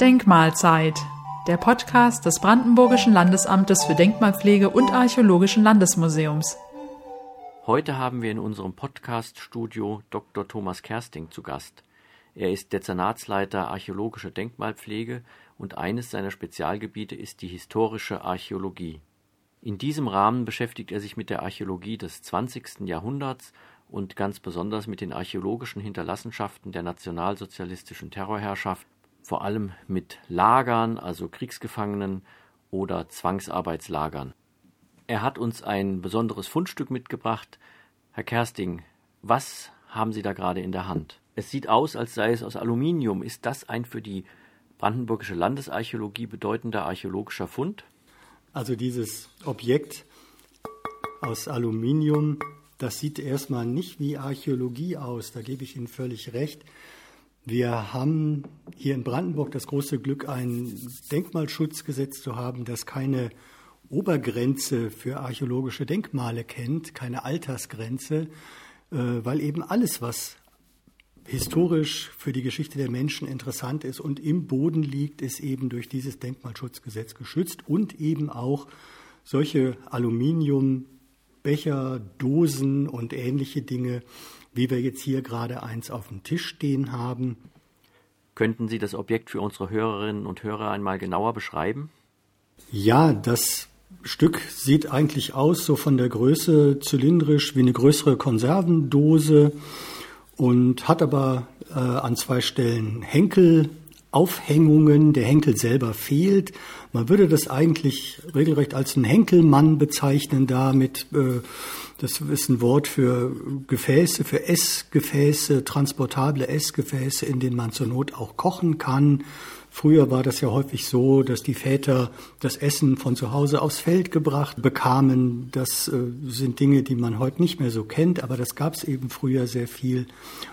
Denkmalzeit, der Podcast des Brandenburgischen Landesamtes für Denkmalpflege und Archäologischen Landesmuseums. Heute haben wir in unserem Podcast-Studio Dr. Thomas Kersting zu Gast. Er ist Dezernatsleiter Archäologische Denkmalpflege und eines seiner Spezialgebiete ist die historische Archäologie. In diesem Rahmen beschäftigt er sich mit der Archäologie des 20. Jahrhunderts und ganz besonders mit den archäologischen Hinterlassenschaften der nationalsozialistischen Terrorherrschaft, vor allem mit Lagern, also Kriegsgefangenen oder Zwangsarbeitslagern. Er hat uns ein besonderes Fundstück mitgebracht. Herr Kersting, was haben Sie da gerade in der Hand? Es sieht aus, als sei es aus Aluminium. Ist das ein für die brandenburgische Landesarchäologie bedeutender archäologischer Fund? Also dieses Objekt aus Aluminium, das sieht erstmal nicht wie Archäologie aus, da gebe ich Ihnen völlig recht. Wir haben hier in Brandenburg das große Glück, ein Denkmalschutzgesetz zu haben, das keine Obergrenze für archäologische Denkmale kennt, keine Altersgrenze, äh, weil eben alles, was historisch für die Geschichte der Menschen interessant ist und im Boden liegt, ist eben durch dieses Denkmalschutzgesetz geschützt und eben auch solche Aluminiumbecher, Dosen und ähnliche Dinge, wie wir jetzt hier gerade eins auf dem Tisch stehen haben. Könnten Sie das Objekt für unsere Hörerinnen und Hörer einmal genauer beschreiben? Ja, das Stück sieht eigentlich aus, so von der Größe zylindrisch wie eine größere Konservendose und hat aber äh, an zwei Stellen Henkelaufhängungen. Der Henkel selber fehlt. Man würde das eigentlich regelrecht als einen Henkelmann bezeichnen, damit äh, das ist ein Wort für Gefäße, für Essgefäße, transportable Essgefäße, in denen man zur Not auch kochen kann. Früher war das ja häufig so, dass die Väter das Essen von zu Hause aufs Feld gebracht bekamen. Das äh, sind Dinge, die man heute nicht mehr so kennt, aber das gab es eben früher sehr viel.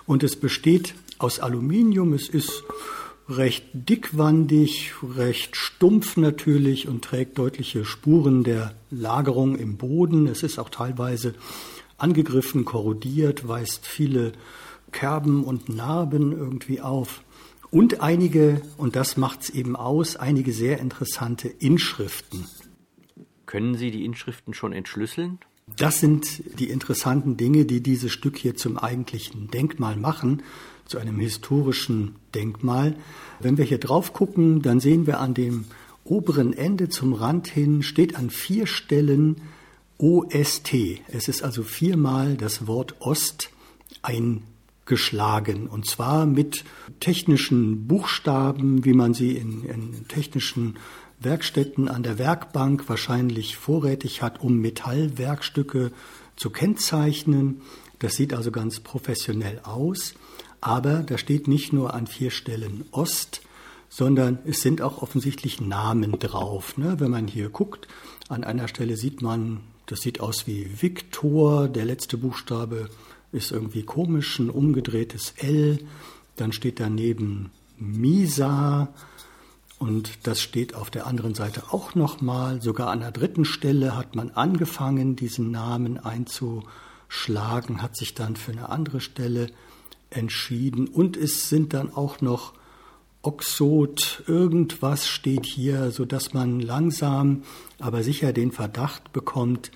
Und es besteht aus Aluminium. Es ist recht dickwandig, recht stumpf natürlich und trägt deutliche Spuren der Lagerung im Boden. Es ist auch teilweise angegriffen, korrodiert, weist viele Kerben und Narben irgendwie auf und einige, und das macht es eben aus, einige sehr interessante Inschriften. Können Sie die Inschriften schon entschlüsseln? Das sind die interessanten Dinge, die dieses Stück hier zum eigentlichen Denkmal machen, zu einem historischen Denkmal. Wenn wir hier drauf gucken, dann sehen wir an dem oberen Ende zum Rand hin, steht an vier Stellen OST. Es ist also viermal das Wort Ost ein geschlagen. Und zwar mit technischen Buchstaben, wie man sie in, in technischen Werkstätten an der Werkbank wahrscheinlich vorrätig hat, um Metallwerkstücke zu kennzeichnen. Das sieht also ganz professionell aus. Aber da steht nicht nur an vier Stellen Ost, sondern es sind auch offensichtlich Namen drauf. Ne? Wenn man hier guckt, an einer Stelle sieht man, das sieht aus wie Viktor, der letzte Buchstabe ist irgendwie komisch, ein umgedrehtes L. Dann steht daneben Misa und das steht auf der anderen Seite auch nochmal. Sogar an der dritten Stelle hat man angefangen, diesen Namen einzuschlagen, hat sich dann für eine andere Stelle entschieden. Und es sind dann auch noch Oxot, irgendwas steht hier, sodass man langsam, aber sicher den Verdacht bekommt,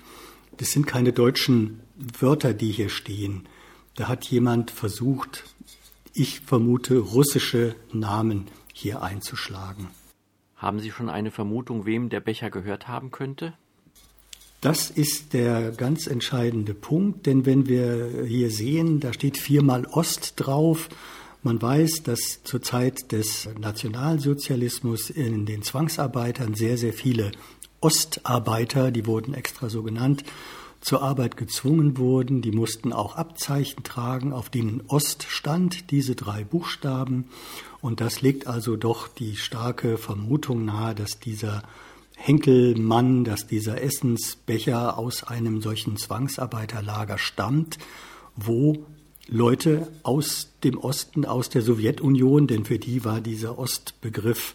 das sind keine deutschen Wörter, die hier stehen. Da hat jemand versucht, ich vermute, russische Namen hier einzuschlagen. Haben Sie schon eine Vermutung, wem der Becher gehört haben könnte? Das ist der ganz entscheidende Punkt, denn wenn wir hier sehen, da steht viermal Ost drauf. Man weiß, dass zur Zeit des Nationalsozialismus in den Zwangsarbeitern sehr, sehr viele Ostarbeiter, die wurden extra so genannt, zur Arbeit gezwungen wurden. Die mussten auch Abzeichen tragen, auf denen Ost stand, diese drei Buchstaben. Und das legt also doch die starke Vermutung nahe, dass dieser Henkelmann, dass dieser Essensbecher aus einem solchen Zwangsarbeiterlager stammt, wo Leute aus dem Osten, aus der Sowjetunion, denn für die war dieser Ostbegriff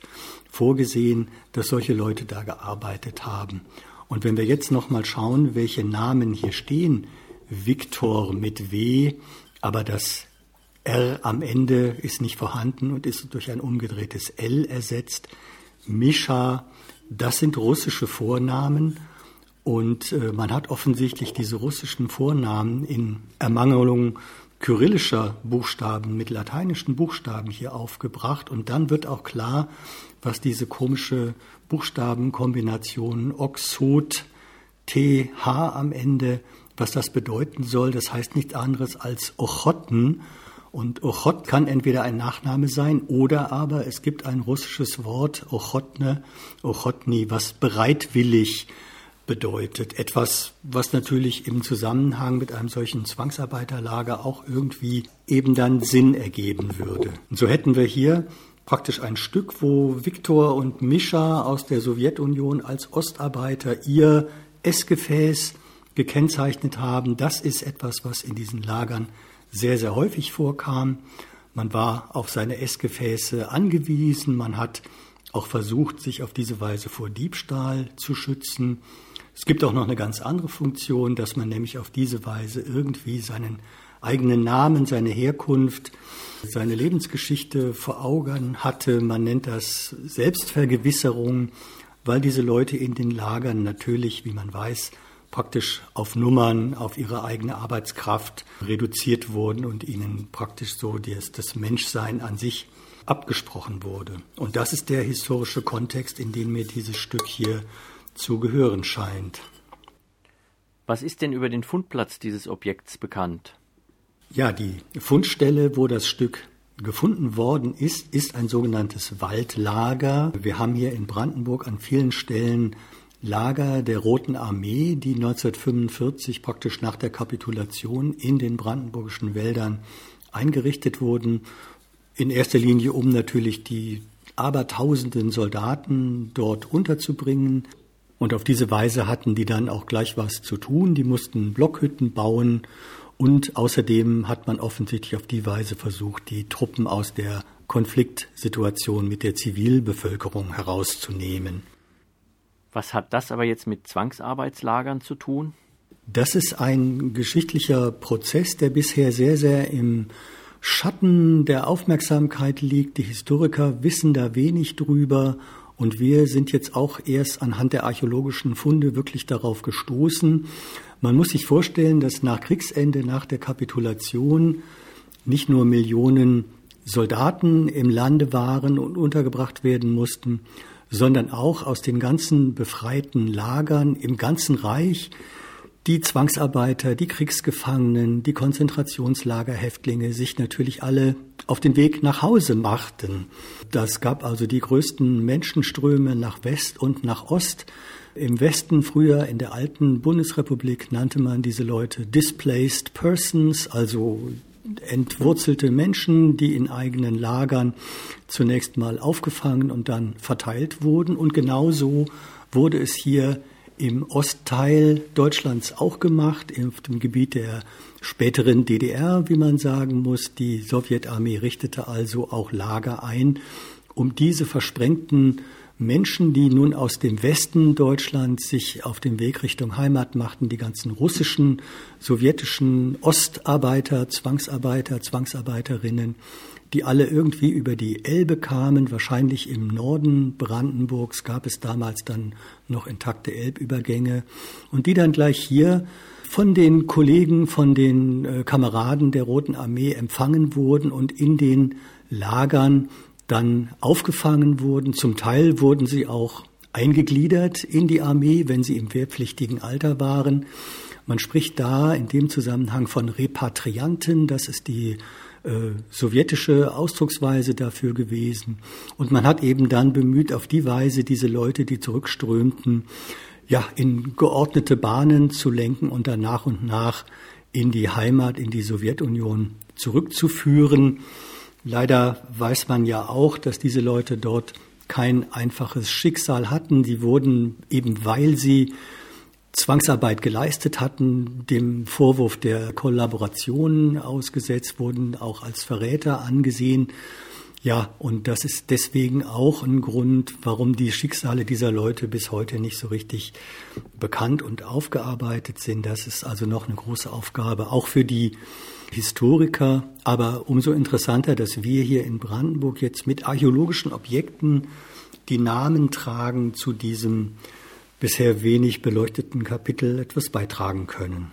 vorgesehen, dass solche Leute da gearbeitet haben. Und wenn wir jetzt noch mal schauen, welche Namen hier stehen, Viktor mit W, aber das R am Ende ist nicht vorhanden und ist durch ein umgedrehtes L ersetzt. Mischa, das sind russische Vornamen und äh, man hat offensichtlich diese russischen Vornamen in Ermangelung kyrillischer Buchstaben mit lateinischen Buchstaben hier aufgebracht und dann wird auch klar, was diese komische Buchstabenkombination Oxot TH am Ende, was das bedeuten soll. Das heißt nichts anderes als Ochotten. Und Ochot kann entweder ein Nachname sein oder aber es gibt ein russisches Wort, Ochotne, Ochotni, was bereitwillig bedeutet. Etwas, was natürlich im Zusammenhang mit einem solchen Zwangsarbeiterlager auch irgendwie eben dann Sinn ergeben würde. Und so hätten wir hier praktisch ein Stück, wo Viktor und Mischa aus der Sowjetunion als Ostarbeiter ihr Essgefäß gekennzeichnet haben. Das ist etwas, was in diesen Lagern sehr, sehr häufig vorkam. Man war auf seine Essgefäße angewiesen. Man hat auch versucht, sich auf diese Weise vor Diebstahl zu schützen. Es gibt auch noch eine ganz andere Funktion, dass man nämlich auf diese Weise irgendwie seinen eigenen Namen, seine Herkunft, seine Lebensgeschichte vor Augen hatte. Man nennt das Selbstvergewisserung, weil diese Leute in den Lagern natürlich, wie man weiß, praktisch auf Nummern, auf ihre eigene Arbeitskraft reduziert wurden und ihnen praktisch so das, das Menschsein an sich abgesprochen wurde. Und das ist der historische Kontext, in dem mir dieses Stück hier zu gehören scheint. Was ist denn über den Fundplatz dieses Objekts bekannt? Ja, die Fundstelle, wo das Stück gefunden worden ist, ist ein sogenanntes Waldlager. Wir haben hier in Brandenburg an vielen Stellen Lager der Roten Armee, die 1945 praktisch nach der Kapitulation in den brandenburgischen Wäldern eingerichtet wurden. In erster Linie, um natürlich die abertausenden Soldaten dort unterzubringen. Und auf diese Weise hatten die dann auch gleich was zu tun. Die mussten Blockhütten bauen und außerdem hat man offensichtlich auf die Weise versucht, die Truppen aus der Konfliktsituation mit der Zivilbevölkerung herauszunehmen. Was hat das aber jetzt mit Zwangsarbeitslagern zu tun? Das ist ein geschichtlicher Prozess, der bisher sehr, sehr im Schatten der Aufmerksamkeit liegt. Die Historiker wissen da wenig drüber und wir sind jetzt auch erst anhand der archäologischen Funde wirklich darauf gestoßen. Man muss sich vorstellen, dass nach Kriegsende, nach der Kapitulation nicht nur Millionen Soldaten im Lande waren und untergebracht werden mussten, sondern auch aus den ganzen befreiten Lagern im ganzen Reich die Zwangsarbeiter, die Kriegsgefangenen, die Konzentrationslagerhäftlinge sich natürlich alle auf den Weg nach Hause machten. Das gab also die größten Menschenströme nach West und nach Ost. Im Westen früher in der alten Bundesrepublik nannte man diese Leute Displaced Persons, also entwurzelte Menschen, die in eigenen Lagern zunächst mal aufgefangen und dann verteilt wurden. Und genauso wurde es hier im Ostteil Deutschlands auch gemacht, auf dem Gebiet der späteren DDR, wie man sagen muss. Die Sowjetarmee richtete also auch Lager ein, um diese versprengten Menschen, die nun aus dem Westen Deutschlands sich auf den Weg Richtung Heimat machten, die ganzen russischen, sowjetischen Ostarbeiter, Zwangsarbeiter, Zwangsarbeiterinnen, die alle irgendwie über die Elbe kamen. Wahrscheinlich im Norden Brandenburgs gab es damals dann noch intakte Elbübergänge und die dann gleich hier von den Kollegen, von den äh, Kameraden der Roten Armee empfangen wurden und in den Lagern dann aufgefangen wurden. Zum Teil wurden sie auch eingegliedert in die Armee, wenn sie im wehrpflichtigen Alter waren. Man spricht da in dem Zusammenhang von Repatrianten, das ist die äh, sowjetische Ausdrucksweise dafür gewesen. Und man hat eben dann bemüht, auf die Weise diese Leute, die zurückströmten, ja, in geordnete Bahnen zu lenken und dann nach und nach in die Heimat, in die Sowjetunion zurückzuführen. Leider weiß man ja auch, dass diese Leute dort kein einfaches Schicksal hatten. Sie wurden eben, weil sie Zwangsarbeit geleistet hatten, dem Vorwurf der Kollaboration ausgesetzt wurden, auch als Verräter angesehen. Ja, und das ist deswegen auch ein Grund, warum die Schicksale dieser Leute bis heute nicht so richtig bekannt und aufgearbeitet sind. Das ist also noch eine große Aufgabe, auch für die Historiker, aber umso interessanter, dass wir hier in Brandenburg jetzt mit archäologischen Objekten die Namen tragen zu diesem bisher wenig beleuchteten Kapitel etwas beitragen können.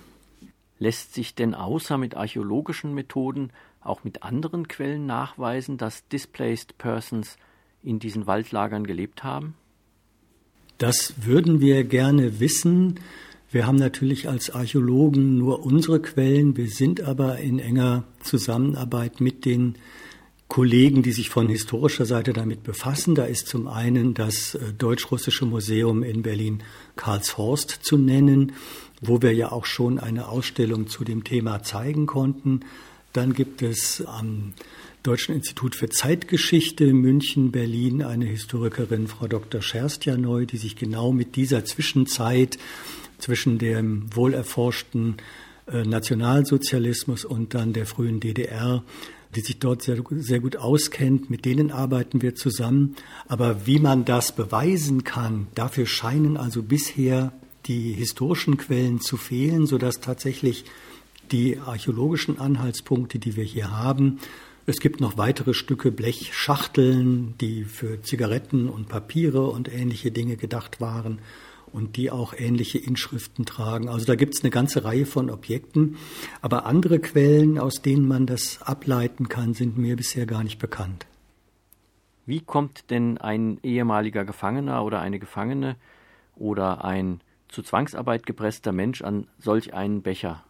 Lässt sich denn außer mit archäologischen Methoden auch mit anderen Quellen nachweisen, dass Displaced Persons in diesen Waldlagern gelebt haben? Das würden wir gerne wissen. Wir haben natürlich als Archäologen nur unsere Quellen. Wir sind aber in enger Zusammenarbeit mit den Kollegen, die sich von historischer Seite damit befassen. Da ist zum einen das äh, Deutsch-Russische Museum in Berlin Karlshorst zu nennen, wo wir ja auch schon eine Ausstellung zu dem Thema zeigen konnten. Dann gibt es am Deutschen Institut für Zeitgeschichte München, Berlin eine Historikerin, Frau Dr. Scherstjaneu, die sich genau mit dieser Zwischenzeit zwischen dem wohlerforschten äh, Nationalsozialismus und dann der frühen DDR die sich dort sehr, sehr gut auskennt. Mit denen arbeiten wir zusammen. Aber wie man das beweisen kann, dafür scheinen also bisher die historischen Quellen zu fehlen, sodass tatsächlich die archäologischen Anhaltspunkte, die wir hier haben, es gibt noch weitere Stücke Blechschachteln, die für Zigaretten und Papiere und ähnliche Dinge gedacht waren und die auch ähnliche Inschriften tragen. Also da gibt es eine ganze Reihe von Objekten, aber andere Quellen, aus denen man das ableiten kann, sind mir bisher gar nicht bekannt. Wie kommt denn ein ehemaliger Gefangener oder eine Gefangene oder ein zu Zwangsarbeit gepresster Mensch an solch einen Becher?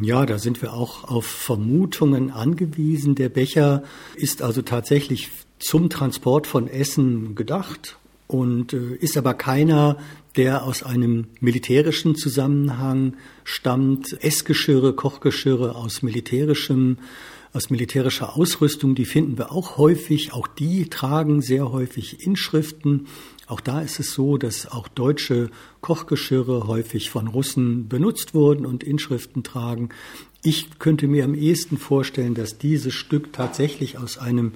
Ja, da sind wir auch auf Vermutungen angewiesen. Der Becher ist also tatsächlich zum Transport von Essen gedacht und äh, ist aber keiner, der aus einem militärischen Zusammenhang stammt. Essgeschirre, Kochgeschirre aus militärischem aus militärischer Ausrüstung, die finden wir auch häufig. Auch die tragen sehr häufig Inschriften. Auch da ist es so, dass auch deutsche Kochgeschirre häufig von Russen benutzt wurden und Inschriften tragen. Ich könnte mir am ehesten vorstellen, dass dieses Stück tatsächlich aus einem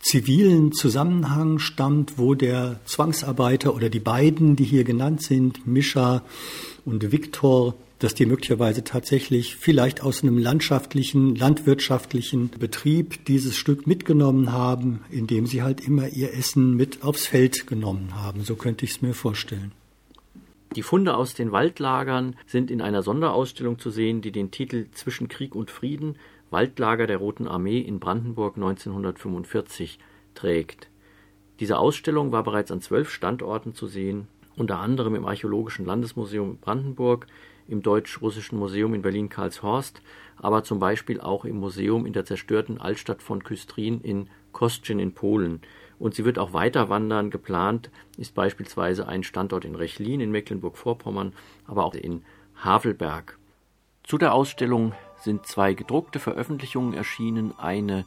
zivilen Zusammenhang stammt, wo der Zwangsarbeiter oder die beiden, die hier genannt sind, Mischa und Viktor, dass die möglicherweise tatsächlich vielleicht aus einem landschaftlichen, landwirtschaftlichen Betrieb dieses Stück mitgenommen haben, indem sie halt immer ihr Essen mit aufs Feld genommen haben. So könnte ich es mir vorstellen. Die Funde aus den Waldlagern sind in einer Sonderausstellung zu sehen, die den Titel Zwischen Krieg und Frieden Waldlager der Roten Armee in Brandenburg 1945 trägt. Diese Ausstellung war bereits an zwölf Standorten zu sehen, unter anderem im Archäologischen Landesmuseum Brandenburg, im Deutsch-Russischen Museum in Berlin-Karlshorst, aber zum Beispiel auch im Museum in der zerstörten Altstadt von Küstrin in Kostczyn in Polen. Und sie wird auch weiter wandern. Geplant ist beispielsweise ein Standort in Rechlin in Mecklenburg-Vorpommern, aber auch in Havelberg. Zu der Ausstellung sind zwei gedruckte Veröffentlichungen erschienen, eine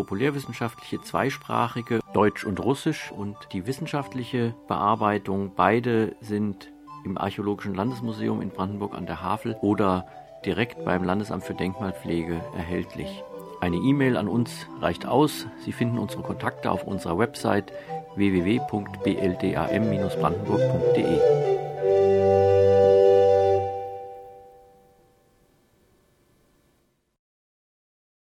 populärwissenschaftliche zweisprachige Deutsch und Russisch und die wissenschaftliche Bearbeitung. Beide sind im Archäologischen Landesmuseum in Brandenburg an der Havel oder direkt beim Landesamt für Denkmalpflege erhältlich. Eine E-Mail an uns reicht aus. Sie finden unsere Kontakte auf unserer Website www.bldam-brandenburg.de.